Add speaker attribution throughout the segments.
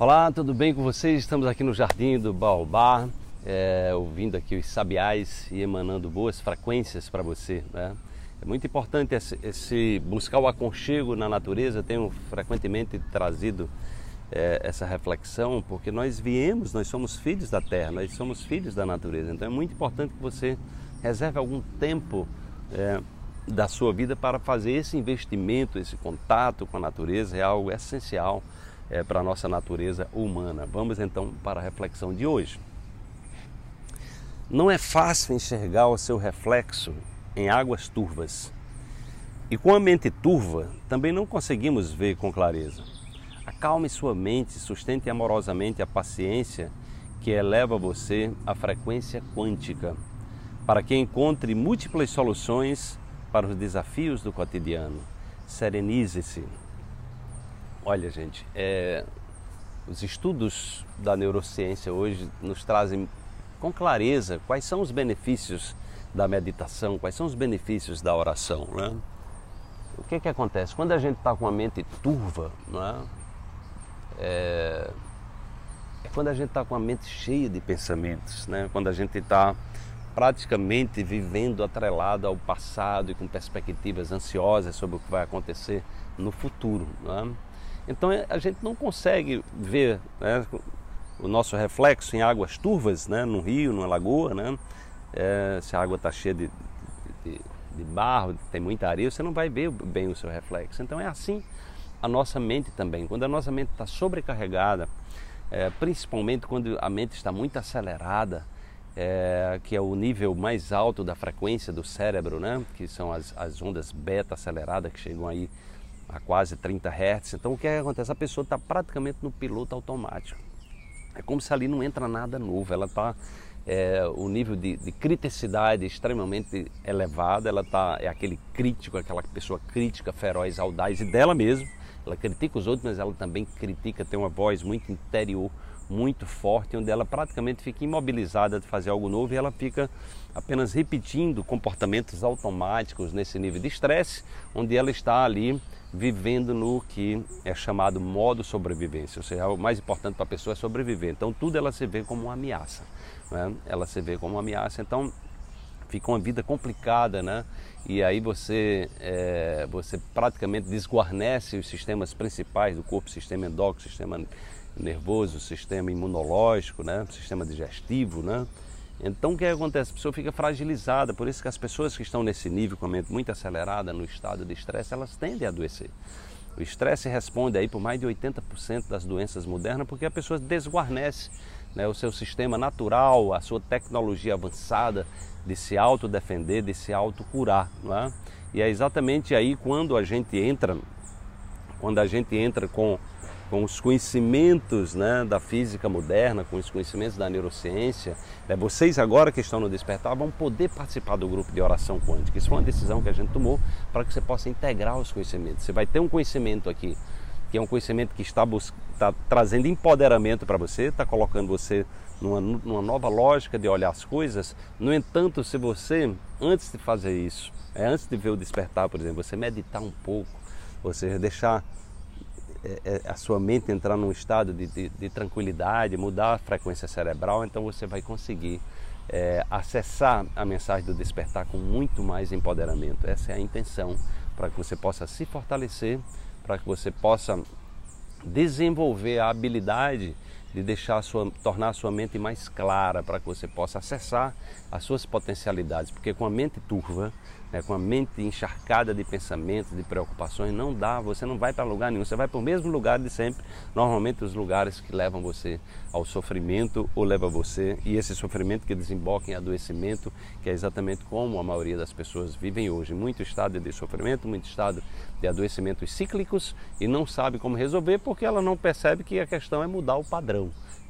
Speaker 1: Olá, tudo bem com vocês? Estamos aqui no Jardim do Baobá, é, ouvindo aqui os sabiás e emanando boas frequências para você. Né? É muito importante esse, esse, buscar o aconchego na natureza. Tenho frequentemente trazido é, essa reflexão, porque nós viemos, nós somos filhos da terra, nós somos filhos da natureza. Então é muito importante que você reserve algum tempo é, da sua vida para fazer esse investimento, esse contato com a natureza. É algo essencial é, para a nossa natureza humana. Vamos então para a reflexão de hoje. Não é fácil enxergar o seu reflexo em águas turvas. E com a mente turva, também não conseguimos ver com clareza. Acalme sua mente, sustente amorosamente a paciência que eleva você à frequência quântica, para que encontre múltiplas soluções para os desafios do cotidiano. Serenize-se, Olha, gente, é, os estudos da neurociência hoje nos trazem com clareza quais são os benefícios da meditação, quais são os benefícios da oração. Né? O que, que acontece? Quando a gente está com a mente turva, é? É, é quando a gente está com a mente cheia de pensamentos, né? quando a gente está praticamente vivendo atrelado ao passado e com perspectivas ansiosas sobre o que vai acontecer no futuro. Não é? Então a gente não consegue ver né, o nosso reflexo em águas turvas, né, num rio, numa lagoa, né, é, se a água está cheia de, de, de, barro, tem muita areia, você não vai ver bem o seu reflexo. Então é assim a nossa mente também. Quando a nossa mente está sobrecarregada, é, principalmente quando a mente está muito acelerada, é, que é o nível mais alto da frequência do cérebro, né? que são as, as ondas beta aceleradas que chegam aí a quase 30 Hz. Então o que, é que acontece? A pessoa está praticamente no piloto automático. É como se ali não entra nada novo, ela está é, o nível de, de criticidade extremamente elevado, ela tá, é aquele crítico, aquela pessoa crítica, feroz, audaz e dela mesmo. Ela critica os outros, mas ela também critica, tem uma voz muito interior, muito forte, onde ela praticamente fica imobilizada de fazer algo novo e ela fica apenas repetindo comportamentos automáticos nesse nível de estresse, onde ela está ali vivendo no que é chamado modo sobrevivência, ou seja, o mais importante para a pessoa é sobreviver. Então tudo ela se vê como uma ameaça, né? ela se vê como uma ameaça. Então fica uma vida complicada, né? E aí você, é, você praticamente desguarnece os sistemas principais do corpo, sistema endócrino, sistema nervoso, sistema imunológico, né? Sistema digestivo, né? Então o que acontece? A pessoa fica fragilizada, por isso que as pessoas que estão nesse nível com a mente muito acelerada, no estado de estresse, elas tendem a adoecer. O estresse responde aí por mais de 80% das doenças modernas, porque a pessoa desguarnece né, o seu sistema natural, a sua tecnologia avançada de se autodefender, de se autocurar. Não é? E é exatamente aí quando a gente entra, quando a gente entra com com os conhecimentos né, da física moderna, com os conhecimentos da neurociência. Né, vocês agora que estão no Despertar vão poder participar do grupo de oração quântica. Isso foi uma decisão que a gente tomou para que você possa integrar os conhecimentos. Você vai ter um conhecimento aqui, que é um conhecimento que está, está trazendo empoderamento para você, está colocando você numa, numa nova lógica de olhar as coisas. No entanto, se você, antes de fazer isso, é, antes de ver o despertar, por exemplo, você meditar um pouco, você deixar a sua mente entrar num estado de, de, de, tranquilidade, mudar a frequência cerebral, então você vai conseguir é, acessar a mensagem do despertar com muito mais empoderamento. Essa é a intenção para que você possa se fortalecer, para que você possa desenvolver a habilidade de deixar a sua, tornar a sua mente mais clara, para que você possa acessar as suas potencialidades, porque com a mente turva né, com a mente encharcada de pensamentos, de preocupações, não dá, você não vai para lugar nenhum, você vai para o mesmo lugar de sempre, normalmente os lugares que levam você ao sofrimento ou leva você, e esse sofrimento que desemboca em adoecimento, que é exatamente como a maioria das pessoas vivem hoje, muito estado de sofrimento, muito estado de adoecimentos cíclicos e não sabe como resolver porque ela não percebe que a questão é mudar o padrão,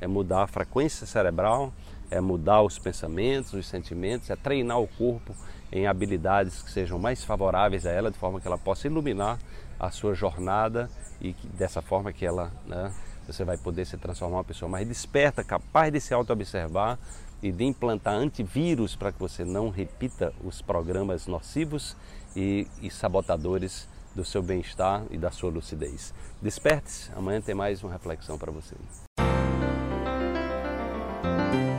Speaker 1: é mudar a frequência cerebral, é mudar os pensamentos, os sentimentos, é treinar o corpo em habilidades que sejam mais favoráveis a ela, de forma que ela possa iluminar a sua jornada e que, dessa forma que ela, né, você vai poder se transformar uma pessoa mais desperta, capaz de se auto-observar e de implantar antivírus para que você não repita os programas nocivos e, e sabotadores do seu bem-estar e da sua lucidez. Desperte-se, amanhã tem mais uma reflexão para você. Música